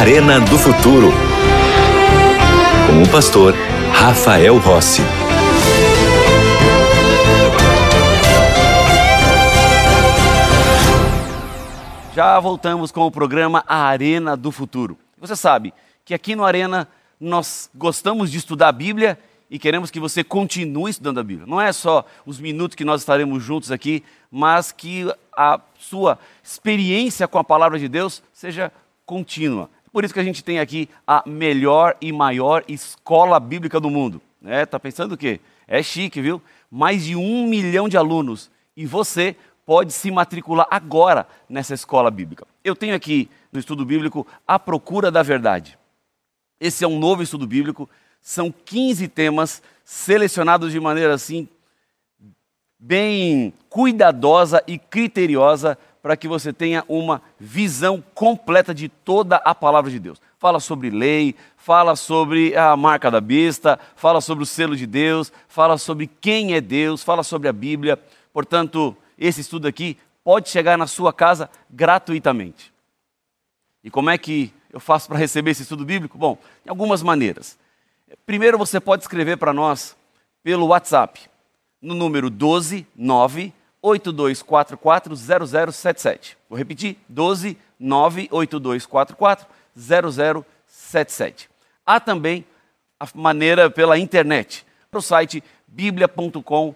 Arena do Futuro. Com o pastor Rafael Rossi. Já voltamos com o programa A Arena do Futuro. Você sabe que aqui no Arena nós gostamos de estudar a Bíblia e queremos que você continue estudando a Bíblia. Não é só os minutos que nós estaremos juntos aqui, mas que a sua experiência com a palavra de Deus seja contínua. Por isso que a gente tem aqui a melhor e maior escola bíblica do mundo. É, tá pensando o quê? É chique, viu? Mais de um milhão de alunos. E você pode se matricular agora nessa escola bíblica. Eu tenho aqui no estudo bíblico A Procura da Verdade. Esse é um novo estudo bíblico, são 15 temas selecionados de maneira assim bem cuidadosa e criteriosa para que você tenha uma visão completa de toda a palavra de Deus. Fala sobre lei, fala sobre a marca da besta, fala sobre o selo de Deus, fala sobre quem é Deus, fala sobre a Bíblia. Portanto, esse estudo aqui pode chegar na sua casa gratuitamente. E como é que eu faço para receber esse estudo bíblico? Bom, de algumas maneiras. Primeiro, você pode escrever para nós pelo WhatsApp, no número 12 9 8244 0077. Vou repetir: 12 98244 0077. Há também a maneira pela internet, para o site biblia.com.br.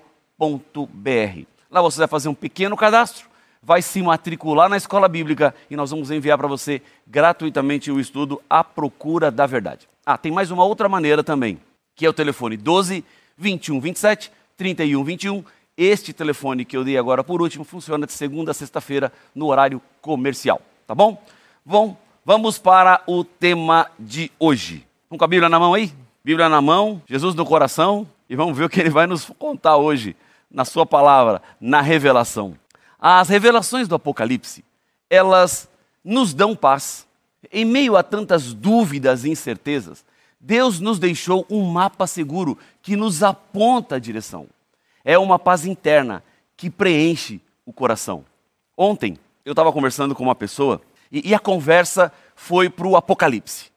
Lá você vai fazer um pequeno cadastro, vai se matricular na escola bíblica e nós vamos enviar para você gratuitamente o estudo A Procura da Verdade. Ah, tem mais uma outra maneira também, que é o telefone 12 21 27 31 21. Este telefone que eu dei agora por último funciona de segunda a sexta-feira no horário comercial, tá bom? Bom, vamos para o tema de hoje. Vamos com a Bíblia na mão aí? Bíblia na mão, Jesus no coração e vamos ver o que ele vai nos contar hoje na sua palavra, na revelação. As revelações do Apocalipse, elas nos dão paz. Em meio a tantas dúvidas e incertezas, Deus nos deixou um mapa seguro que nos aponta a direção. É uma paz interna que preenche o coração. Ontem, eu estava conversando com uma pessoa e, e a conversa foi para o Apocalipse.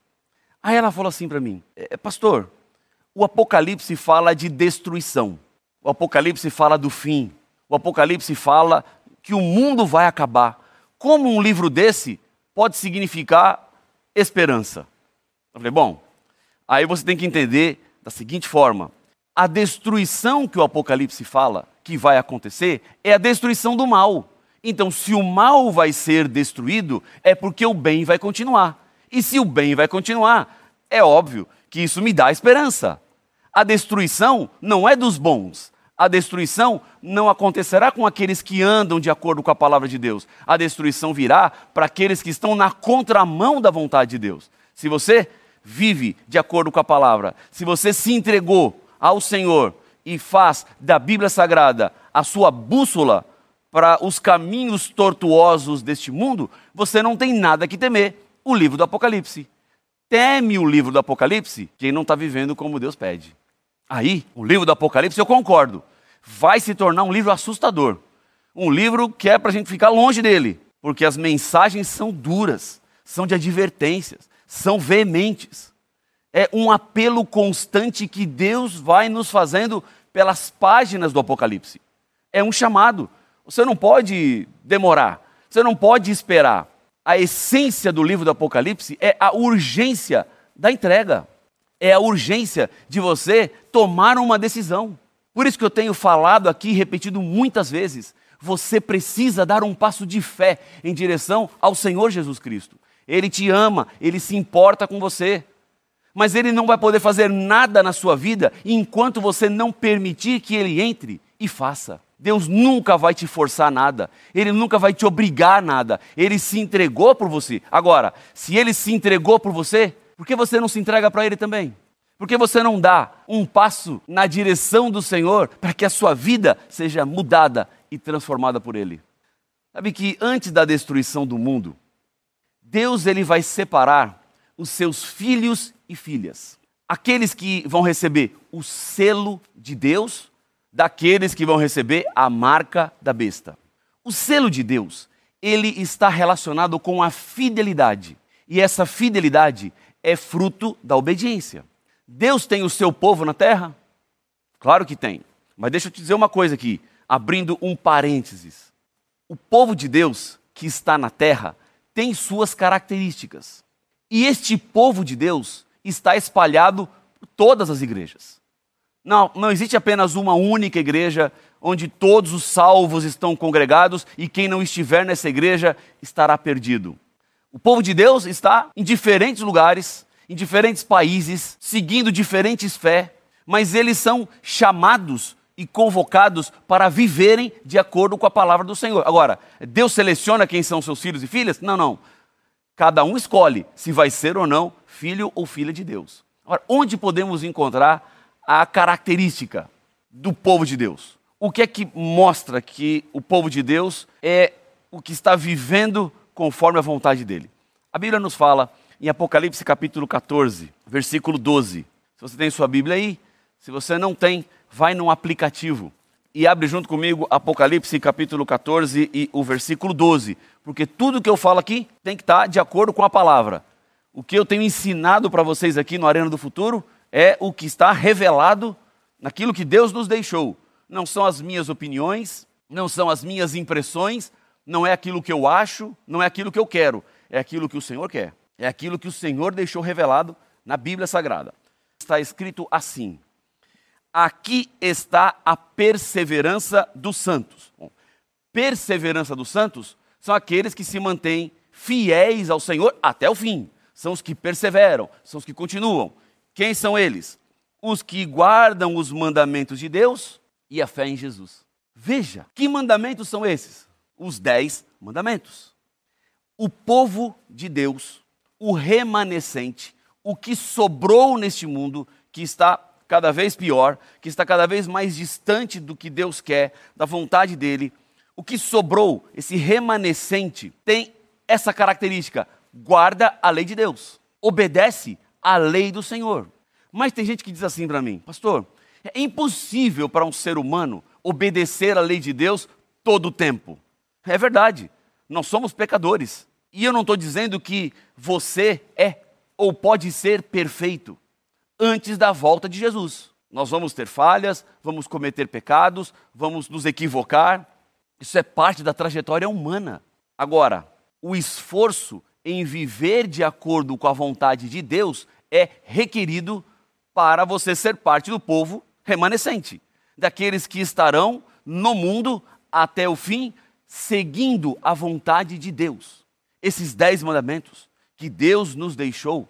Aí ela falou assim para mim: é, Pastor, o Apocalipse fala de destruição. O Apocalipse fala do fim. O Apocalipse fala que o mundo vai acabar. Como um livro desse pode significar esperança? Eu falei, bom, aí você tem que entender da seguinte forma: a destruição que o Apocalipse fala que vai acontecer é a destruição do mal. Então, se o mal vai ser destruído, é porque o bem vai continuar. E se o bem vai continuar, é óbvio que isso me dá esperança. A destruição não é dos bons, a destruição não acontecerá com aqueles que andam de acordo com a palavra de Deus. A destruição virá para aqueles que estão na contramão da vontade de Deus. Se você vive de acordo com a palavra, se você se entregou ao Senhor e faz da Bíblia Sagrada a sua bússola para os caminhos tortuosos deste mundo, você não tem nada que temer. O livro do Apocalipse. Teme o livro do Apocalipse quem não está vivendo como Deus pede. Aí, o livro do Apocalipse, eu concordo, vai se tornar um livro assustador. Um livro que é para a gente ficar longe dele, porque as mensagens são duras, são de advertências, são veementes. É um apelo constante que Deus vai nos fazendo pelas páginas do Apocalipse. É um chamado. Você não pode demorar, você não pode esperar. A essência do livro do Apocalipse é a urgência da entrega é a urgência de você tomar uma decisão. Por isso que eu tenho falado aqui, repetido muitas vezes, você precisa dar um passo de fé em direção ao Senhor Jesus Cristo. Ele te ama, ele se importa com você. Mas ele não vai poder fazer nada na sua vida enquanto você não permitir que ele entre e faça. Deus nunca vai te forçar nada, Ele nunca vai te obrigar nada, Ele se entregou por você. Agora, se Ele se entregou por você, por que você não se entrega para Ele também? Por que você não dá um passo na direção do Senhor para que a sua vida seja mudada e transformada por Ele? Sabe que antes da destruição do mundo, Deus ele vai separar os seus filhos e filhas. Aqueles que vão receber o selo de Deus, daqueles que vão receber a marca da besta. O selo de Deus, ele está relacionado com a fidelidade E essa fidelidade é fruto da obediência. Deus tem o seu povo na terra? Claro que tem. Mas deixa eu te dizer uma coisa aqui, abrindo um parênteses. O povo de Deus que está na terra tem suas características. E este povo de Deus está espalhado por todas as igrejas. Não, não existe apenas uma única igreja onde todos os salvos estão congregados e quem não estiver nessa igreja estará perdido. O povo de Deus está em diferentes lugares, em diferentes países, seguindo diferentes fé, mas eles são chamados e convocados para viverem de acordo com a palavra do Senhor. Agora, Deus seleciona quem são seus filhos e filhas? Não, não. Cada um escolhe se vai ser ou não filho ou filha de Deus. Agora, onde podemos encontrar a característica do povo de Deus? O que é que mostra que o povo de Deus é o que está vivendo conforme a vontade dele? A Bíblia nos fala em Apocalipse capítulo 14, versículo 12. Se você tem sua Bíblia aí, se você não tem, vai num aplicativo e abre junto comigo Apocalipse capítulo 14 e o versículo 12, porque tudo que eu falo aqui tem que estar de acordo com a palavra. O que eu tenho ensinado para vocês aqui no Arena do Futuro é o que está revelado naquilo que Deus nos deixou. Não são as minhas opiniões, não são as minhas impressões, não é aquilo que eu acho, não é aquilo que eu quero, é aquilo que o Senhor quer. É aquilo que o Senhor deixou revelado na Bíblia Sagrada. Está escrito assim: aqui está a perseverança dos santos. Bom, perseverança dos santos são aqueles que se mantêm fiéis ao Senhor até o fim. São os que perseveram, são os que continuam. Quem são eles? Os que guardam os mandamentos de Deus e a fé em Jesus. Veja, que mandamentos são esses? Os dez mandamentos. O povo de Deus, o remanescente, o que sobrou neste mundo, que está cada vez pior, que está cada vez mais distante do que Deus quer, da vontade dele. O que sobrou, esse remanescente, tem essa característica: guarda a lei de Deus, obedece à lei do Senhor. Mas tem gente que diz assim para mim, pastor, é impossível para um ser humano obedecer à lei de Deus todo o tempo. É verdade, nós somos pecadores. E eu não estou dizendo que você é ou pode ser perfeito antes da volta de Jesus. Nós vamos ter falhas, vamos cometer pecados, vamos nos equivocar. Isso é parte da trajetória humana. Agora, o esforço em viver de acordo com a vontade de Deus é requerido para você ser parte do povo remanescente, daqueles que estarão no mundo até o fim, seguindo a vontade de Deus. Esses dez mandamentos que Deus nos deixou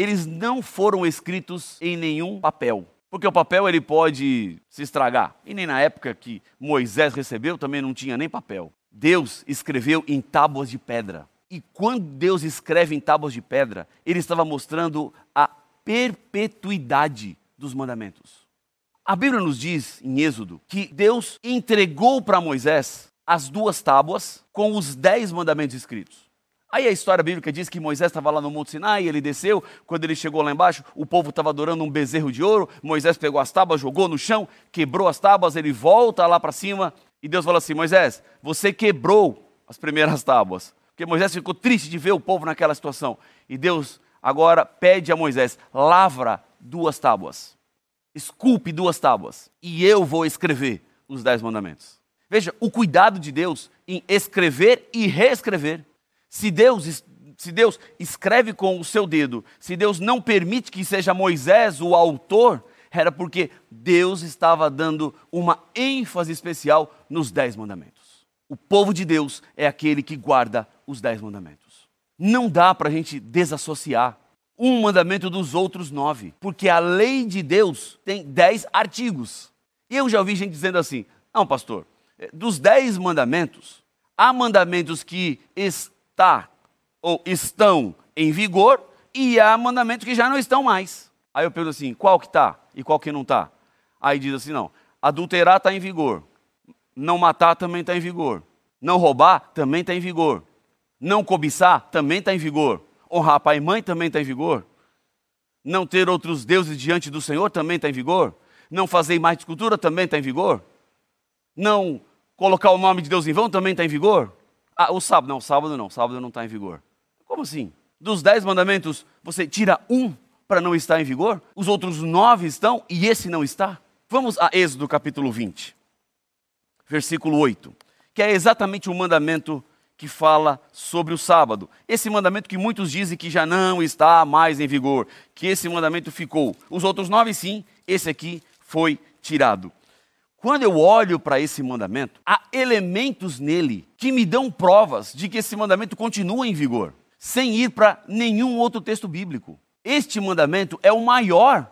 eles não foram escritos em nenhum papel. Porque o papel ele pode se estragar. E nem na época que Moisés recebeu também não tinha nem papel. Deus escreveu em tábuas de pedra. E quando Deus escreve em tábuas de pedra, ele estava mostrando a perpetuidade dos mandamentos. A Bíblia nos diz em Êxodo que Deus entregou para Moisés as duas tábuas com os dez mandamentos escritos. Aí a história bíblica diz que Moisés estava lá no Monte Sinai, ele desceu, quando ele chegou lá embaixo, o povo estava adorando um bezerro de ouro, Moisés pegou as tábuas, jogou no chão, quebrou as tábuas, ele volta lá para cima, e Deus fala assim, Moisés, você quebrou as primeiras tábuas, porque Moisés ficou triste de ver o povo naquela situação, e Deus agora pede a Moisés, lavra duas tábuas, esculpe duas tábuas, e eu vou escrever os dez mandamentos. Veja, o cuidado de Deus em escrever e reescrever. Se Deus, se Deus escreve com o seu dedo, se Deus não permite que seja Moisés o autor, era porque Deus estava dando uma ênfase especial nos dez mandamentos. O povo de Deus é aquele que guarda os dez mandamentos. Não dá para a gente desassociar um mandamento dos outros nove, porque a lei de Deus tem dez artigos. E eu já ouvi gente dizendo assim: não, pastor, dos dez mandamentos, há mandamentos que está ou estão em vigor e há mandamentos que já não estão mais. Aí eu pergunto assim, qual que está e qual que não está? Aí diz assim, não, adulterar está em vigor, não matar também está em vigor, não roubar também está em vigor, não cobiçar também está em vigor, honrar pai e mãe também está em vigor, não ter outros deuses diante do Senhor também está em vigor, não fazer mais de escultura também está em vigor, não colocar o nome de Deus em vão também está em vigor, ah, o sábado, não, sábado não, sábado não está em vigor. Como assim? Dos dez mandamentos, você tira um para não estar em vigor? Os outros nove estão e esse não está? Vamos a Êxodo capítulo 20, versículo 8, que é exatamente o mandamento que fala sobre o sábado. Esse mandamento que muitos dizem que já não está mais em vigor, que esse mandamento ficou. Os outros nove, sim, esse aqui foi tirado. Quando eu olho para esse mandamento, há elementos nele que me dão provas de que esse mandamento continua em vigor, sem ir para nenhum outro texto bíblico. Este mandamento é o maior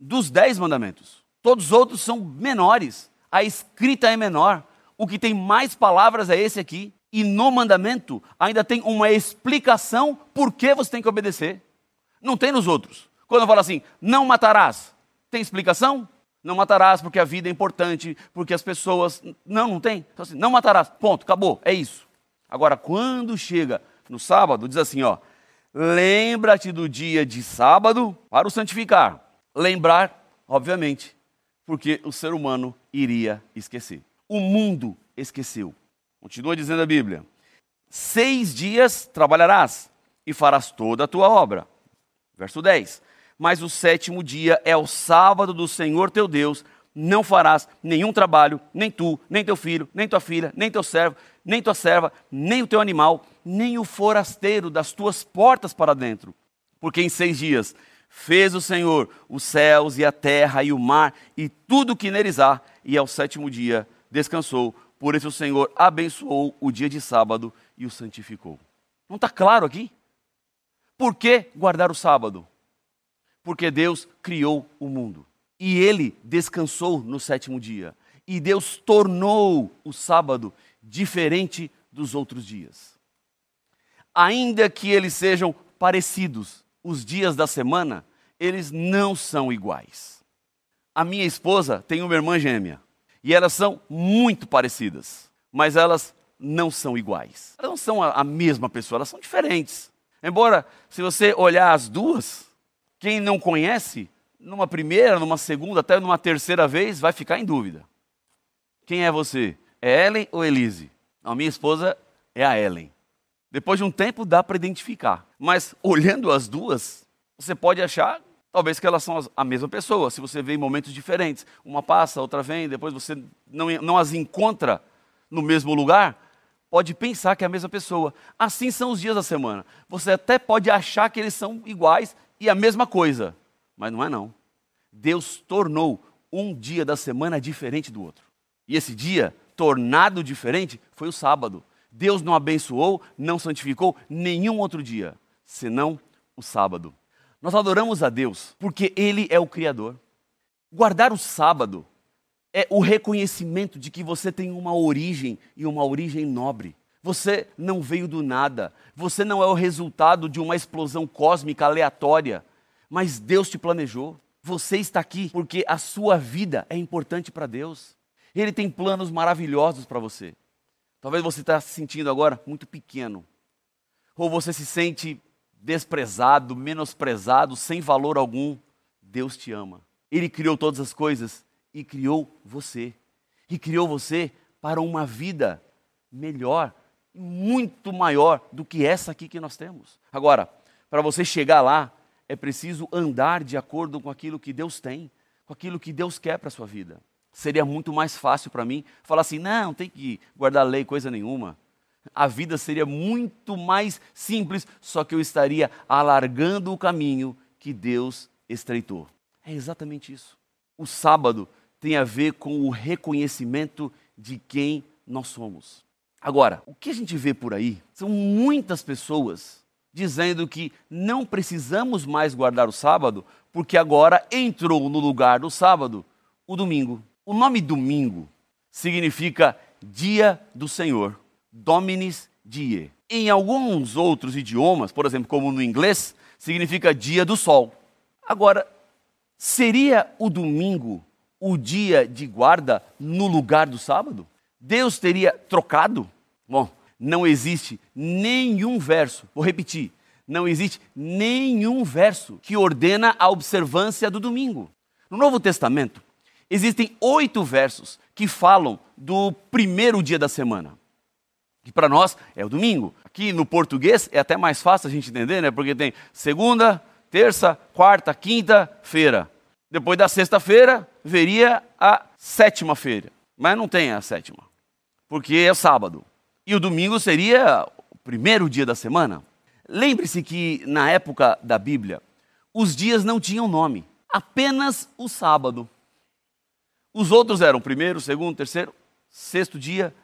dos dez mandamentos. Todos os outros são menores. A escrita é menor. O que tem mais palavras é esse aqui. E no mandamento ainda tem uma explicação por que você tem que obedecer. Não tem nos outros. Quando eu falo assim, não matarás, tem explicação? Não matarás porque a vida é importante, porque as pessoas. Não, não tem. Então, assim, não matarás. Ponto, acabou. É isso. Agora, quando chega no sábado, diz assim: ó, lembra-te do dia de sábado para o santificar. Lembrar, obviamente, porque o ser humano iria esquecer. O mundo esqueceu. Continua dizendo a Bíblia: Seis dias trabalharás e farás toda a tua obra. Verso 10. Mas o sétimo dia é o sábado do Senhor teu Deus. Não farás nenhum trabalho, nem tu, nem teu filho, nem tua filha, nem teu servo, nem tua serva, nem o teu animal, nem o forasteiro das tuas portas para dentro. Porque em seis dias Fez o Senhor os céus e a terra e o mar e tudo o que neles há, e ao sétimo dia descansou. Por isso o Senhor abençoou o dia de sábado e o santificou. Não está claro aqui? Por que guardar o sábado? Porque Deus criou o mundo e ele descansou no sétimo dia. E Deus tornou o sábado diferente dos outros dias. Ainda que eles sejam parecidos, os dias da semana, eles não são iguais. A minha esposa tem uma irmã gêmea e elas são muito parecidas, mas elas não são iguais. Elas não são a, mesma pessoa, elas são diferentes. Embora, se você olhar as duas, quem não conhece, numa primeira, numa segunda, até numa terceira vez, vai ficar em dúvida. Quem é você? É Ellen ou Elise? A minha esposa é a Ellen. Depois de um tempo dá para identificar. Mas olhando as duas, você pode achar talvez que elas são a mesma pessoa. Se você vê em momentos diferentes, uma passa, outra vem, depois você não, não as encontra no mesmo lugar, pode pensar que é a mesma pessoa. Assim são os dias da semana. Você até pode achar que eles são iguais e a mesma coisa, mas não é não. Deus tornou um dia da semana diferente do outro. E esse dia, tornado diferente, foi o sábado. Deus não abençoou, não santificou nenhum outro dia, senão o sábado. Nós adoramos a Deus porque Ele é o Criador. Guardar o sábado é o reconhecimento de que você tem uma origem e uma origem nobre. Você não veio do nada, você não é o resultado de uma explosão cósmica aleatória, mas Deus te planejou. Você está aqui porque a sua vida é importante para Deus. Ele tem planos maravilhosos para você. Talvez você está se sentindo agora muito pequeno. Ou você se sente desprezado, menosprezado, sem valor algum. Deus te ama. Ele criou todas as coisas e criou você. E criou você para uma vida melhor, muito maior do que essa aqui que nós temos. Agora, para você chegar lá, é preciso andar de acordo com aquilo que Deus tem, com aquilo que Deus quer para a sua vida seria muito mais fácil para mim falar assim: não, tem que guardar lei, coisa nenhuma. A vida seria muito mais simples, só que eu estaria alargando o caminho que Deus estreitou. É exatamente isso. O sábado tem a ver com o reconhecimento de quem nós somos. Agora, o que a gente vê por aí são muitas pessoas dizendo que não precisamos mais guardar o sábado, porque agora entrou no lugar do sábado o domingo. O nome domingo significa dia do Senhor, Dominis Die. Em alguns outros idiomas, por exemplo, como no inglês, significa dia do sol. Agora, seria o domingo o dia de guarda no lugar do sábado? Deus teria trocado? Bom, não existe nenhum verso, vou repetir, não existe nenhum verso que ordena a observância do domingo. No Novo Testamento, Existem oito versos que falam do primeiro dia da semana. Que para nós é o domingo. Aqui no português é até mais fácil a gente entender, né? Porque tem segunda, terça, quarta, quinta-feira. Depois da sexta-feira, veria a sétima-feira. Mas não tem a sétima, porque é sábado. E o domingo seria o primeiro dia da semana. Lembre-se que na época da Bíblia, os dias não tinham nome, apenas o sábado. Os outros eram primeiro, segundo, terceiro, sexto dia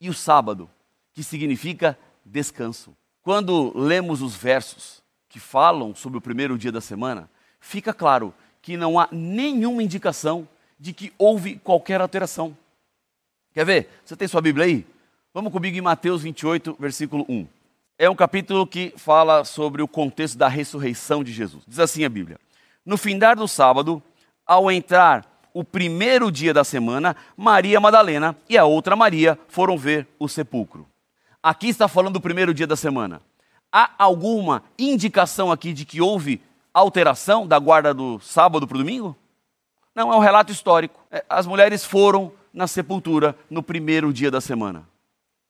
e o sábado, que significa descanso. Quando lemos os versos que falam sobre o primeiro dia da semana, fica claro que não há nenhuma indicação de que houve qualquer alteração. Quer ver? Você tem sua Bíblia aí? Vamos comigo em Mateus 28, versículo 1. É um capítulo que fala sobre o contexto da ressurreição de Jesus. Diz assim a Bíblia: No findar do sábado, ao entrar o primeiro dia da semana, Maria Madalena e a outra Maria foram ver o sepulcro. Aqui está falando do primeiro dia da semana. Há alguma indicação aqui de que houve alteração da guarda do sábado para o domingo? Não, é um relato histórico. É, as mulheres foram na sepultura no primeiro dia da semana.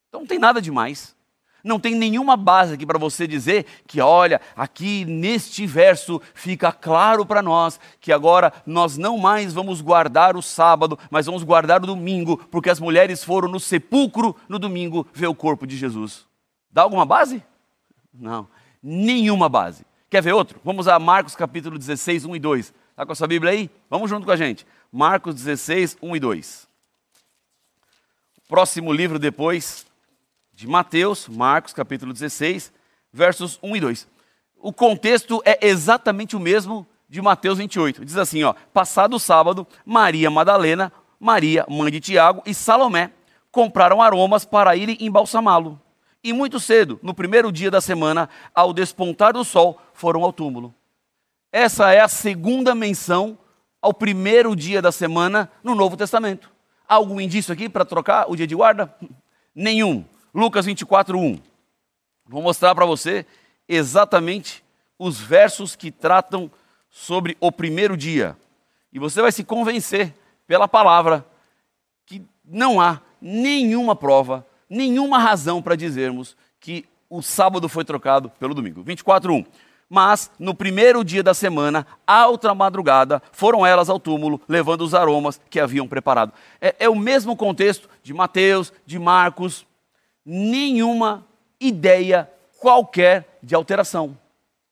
Então não tem nada demais. Não tem nenhuma base aqui para você dizer que, olha, aqui neste verso fica claro para nós que agora nós não mais vamos guardar o sábado, mas vamos guardar o domingo, porque as mulheres foram no sepulcro no domingo ver o corpo de Jesus. Dá alguma base? Não, nenhuma base. Quer ver outro? Vamos a Marcos capítulo 16, 1 e 2. Está com a sua Bíblia aí? Vamos junto com a gente. Marcos 16, 1 e 2. Próximo livro depois de Mateus, Marcos, capítulo 16, versos 1 e 2. O contexto é exatamente o mesmo de Mateus 28. Diz assim, ó: Passado o sábado, Maria Madalena, Maria, mãe de Tiago e Salomé compraram aromas para irem embalsamá-lo. E muito cedo, no primeiro dia da semana, ao despontar do sol, foram ao túmulo. Essa é a segunda menção ao primeiro dia da semana no Novo Testamento. Algum indício aqui para trocar o dia de guarda? Nenhum. Lucas 24, 1. Vou mostrar para você exatamente os versos que tratam sobre o primeiro dia. E você vai se convencer pela palavra que não há nenhuma prova, nenhuma razão para dizermos que o sábado foi trocado pelo domingo. 24, 1. Mas no primeiro dia da semana, à outra madrugada, foram elas ao túmulo, levando os aromas que haviam preparado. É, é o mesmo contexto de Mateus, de Marcos, nenhuma ideia qualquer de alteração.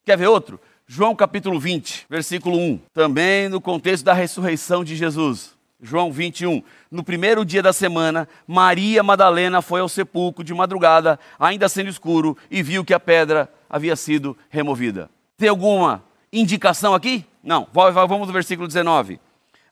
Quer ver outro? João capítulo 20, versículo 1. Também no contexto da ressurreição de Jesus. João 21. No primeiro dia da semana, Maria Madalena foi ao sepulcro de madrugada, ainda sendo escuro, e viu que a pedra havia sido removida. Tem alguma indicação aqui? Não. Vamos no versículo 19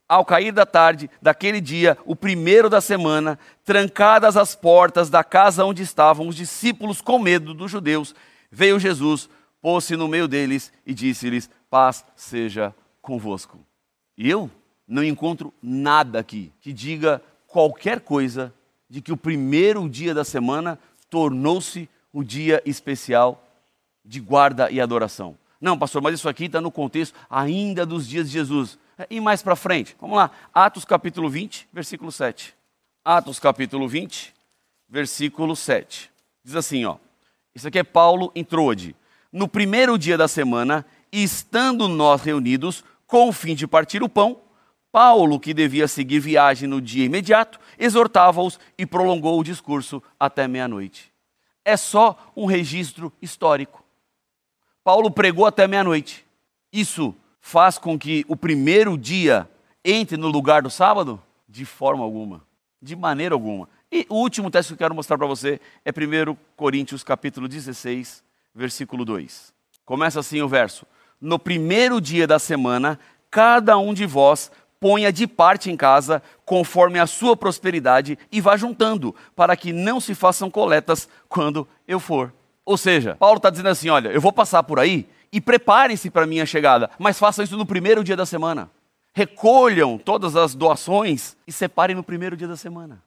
ao cair da tarde daquele dia, o primeiro da semana, trancadas as portas da casa onde estavam os discípulos com medo dos judeus, veio Jesus, pôs-se no meio deles e disse-lhes: Paz seja convosco. E eu não encontro nada aqui que diga qualquer coisa de que o primeiro dia da semana tornou-se o dia especial de guarda e adoração. Não, pastor, mas isso aqui está no contexto ainda dos dias de Jesus. E mais para frente, vamos lá, Atos capítulo 20, versículo 7. Atos capítulo 20, versículo 7. Diz assim, ó. Isso aqui é Paulo em Troade. No primeiro dia da semana, estando nós reunidos, com o fim de partir o pão, Paulo, que devia seguir viagem no dia imediato, exortava-os e prolongou o discurso até meia-noite. É só um registro histórico. Paulo pregou até meia-noite. Isso faz com que o primeiro dia entre no lugar do sábado? De forma alguma, de maneira alguma. E o último texto que eu quero mostrar para você é 1 Coríntios capítulo 16, versículo 2. Começa assim o verso: No primeiro dia da semana, cada um de vós ponha de parte em casa, conforme a sua prosperidade, e vá juntando, para que não se façam coletas quando eu for. Ou seja, Paulo está dizendo assim: olha, eu vou passar por aí e preparem-se para a minha chegada, mas façam isso no primeiro dia da semana. Recolham todas as doações e separem no primeiro dia da semana.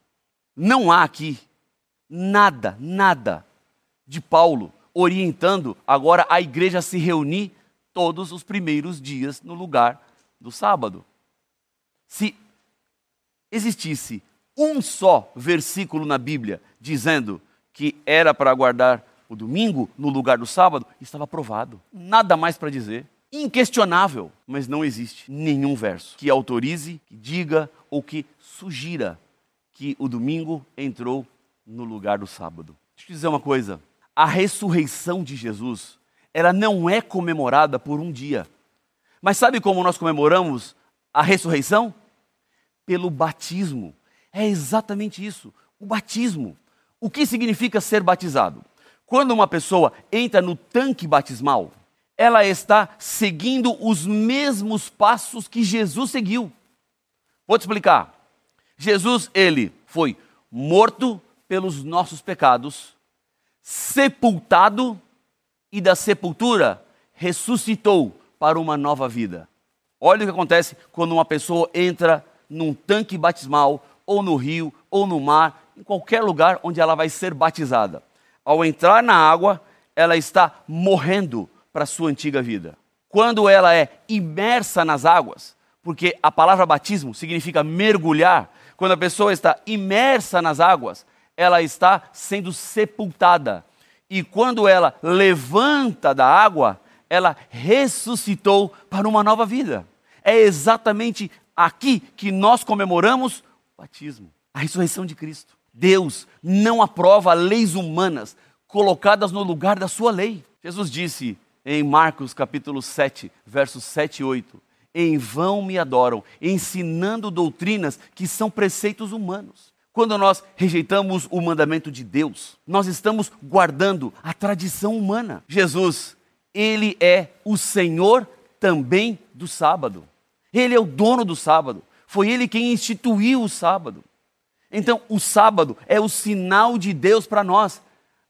Não há aqui nada, nada de Paulo orientando agora a igreja a se reunir todos os primeiros dias no lugar do sábado. Se existisse um só versículo na Bíblia dizendo que era para guardar o domingo no lugar do sábado, estava provado. Nada mais para dizer. Inquestionável. Mas não existe nenhum verso que autorize, que diga ou que sugira que o domingo entrou no lugar do sábado. Deixa eu te dizer uma coisa. A ressurreição de Jesus, ela não é comemorada por um dia. Mas sabe como nós comemoramos a ressurreição? Pelo batismo. É exatamente isso, o batismo. O que significa ser batizado? Quando uma pessoa entra no tanque batismal, ela está seguindo os mesmos passos que Jesus seguiu. Vou te explicar. Jesus, ele foi morto pelos nossos pecados, sepultado e da sepultura ressuscitou para uma nova vida. Olha o que acontece quando uma pessoa entra num tanque batismal, ou no rio, ou no mar, em qualquer lugar onde ela vai ser batizada. Ao entrar na água, ela está morrendo para a sua antiga vida. Quando ela é imersa nas águas, porque a palavra batismo significa mergulhar, quando a pessoa está imersa nas águas, ela está sendo sepultada. E quando ela levanta da água, ela ressuscitou para uma nova vida. É exatamente aqui que nós comemoramos o batismo, a ressurreição de Cristo. Deus não aprova leis humanas colocadas no lugar da sua lei. Jesus disse em Marcos capítulo 7, versos 7 e 8: Em vão me adoram, ensinando doutrinas que são preceitos humanos. Quando nós rejeitamos o mandamento de Deus, nós estamos guardando a tradição humana. Jesus ele é o Senhor também do sábado. Ele é o dono do sábado. Foi ele quem instituiu o sábado. Então, o sábado é o sinal de Deus para nós.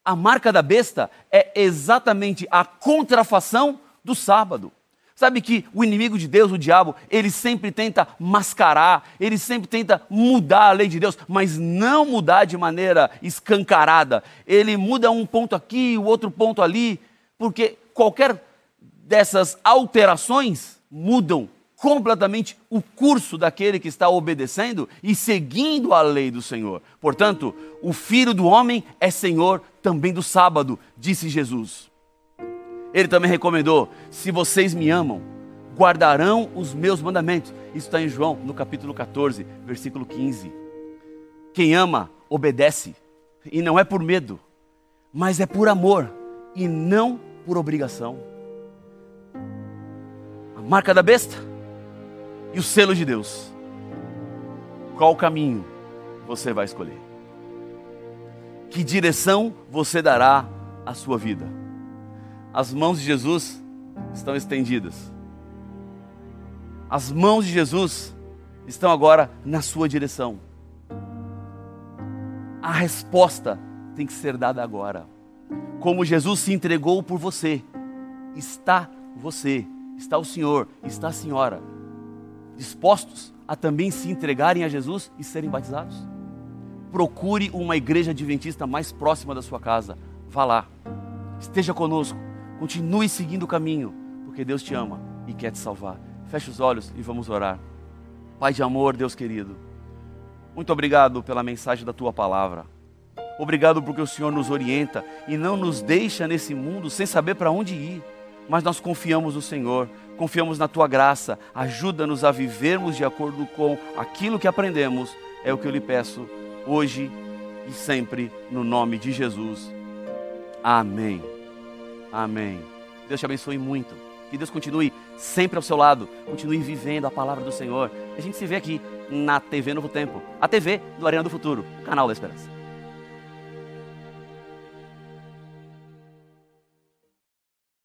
A marca da besta é exatamente a contrafação do sábado. Sabe que o inimigo de Deus, o diabo, ele sempre tenta mascarar, ele sempre tenta mudar a lei de Deus, mas não mudar de maneira escancarada. Ele muda um ponto aqui, o outro ponto ali, porque qualquer dessas alterações mudam completamente o curso daquele que está obedecendo e seguindo a lei do Senhor. Portanto, o filho do homem é senhor também do sábado, disse Jesus. Ele também recomendou: se vocês me amam, guardarão os meus mandamentos. Isso está em João, no capítulo 14, versículo 15. Quem ama, obedece, e não é por medo, mas é por amor, e não por obrigação. A marca da besta e o selo de Deus. Qual caminho você vai escolher? Que direção você dará à sua vida? As mãos de Jesus estão estendidas. As mãos de Jesus estão agora na sua direção. A resposta tem que ser dada agora como Jesus se entregou por você, está você, está o Senhor, está a senhora, dispostos a também se entregarem a Jesus e serem batizados? Procure uma igreja adventista mais próxima da sua casa. Vá lá. Esteja conosco. Continue seguindo o caminho, porque Deus te ama e quer te salvar. Feche os olhos e vamos orar. Pai de amor, Deus querido, muito obrigado pela mensagem da tua palavra. Obrigado porque o Senhor nos orienta e não nos deixa nesse mundo sem saber para onde ir. Mas nós confiamos no Senhor, confiamos na tua graça. Ajuda-nos a vivermos de acordo com aquilo que aprendemos. É o que eu lhe peço hoje e sempre no nome de Jesus. Amém. Amém. Deus te abençoe muito. Que Deus continue sempre ao seu lado, continue vivendo a palavra do Senhor. A gente se vê aqui na TV Novo Tempo, a TV do Arena do Futuro, canal da Esperança.